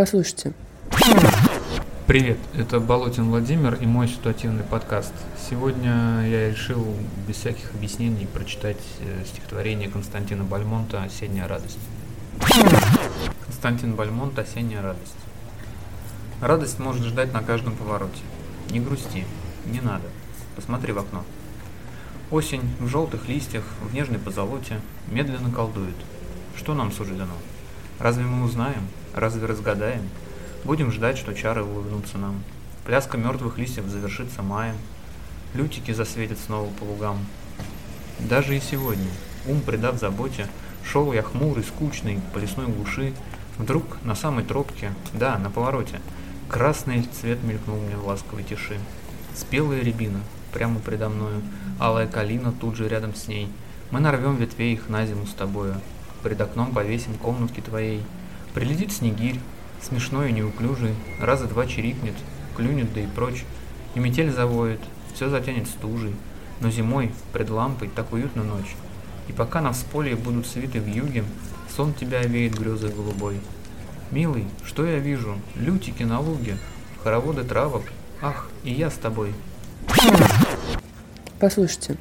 Послушайте. Привет, это Болотин Владимир и мой ситуативный подкаст. Сегодня я решил без всяких объяснений прочитать э, стихотворение Константина Бальмонта «Осенняя радость». Константин Бальмонт «Осенняя радость». Радость может ждать на каждом повороте. Не грусти, не надо. Посмотри в окно. Осень в желтых листьях, в нежной позолоте медленно колдует. Что нам суждено? Разве мы узнаем? Разве разгадаем? Будем ждать, что чары улыбнутся нам. Пляска мертвых листьев завершится маем. Лютики засветят снова по лугам. Даже и сегодня, ум придав заботе, шел я хмурый, скучный, по лесной глуши, вдруг на самой тропке, да, на повороте, красный цвет мелькнул мне в ласковой тиши. Спелая рябина, прямо предо мною, алая калина тут же рядом с ней. Мы нарвем ветвей их на зиму с тобою, пред окном повесим комнатки твоей. Прилетит снегирь, смешной и неуклюжий, раза два чирикнет, клюнет да и прочь, и метель завоет, все затянет стужей, но зимой, пред лампой, так уютно ночь. И пока на всполье будут свиты в юге, сон тебя овеет грезой голубой. Милый, что я вижу? Лютики на луге, хороводы травок, ах, и я с тобой. Послушайте.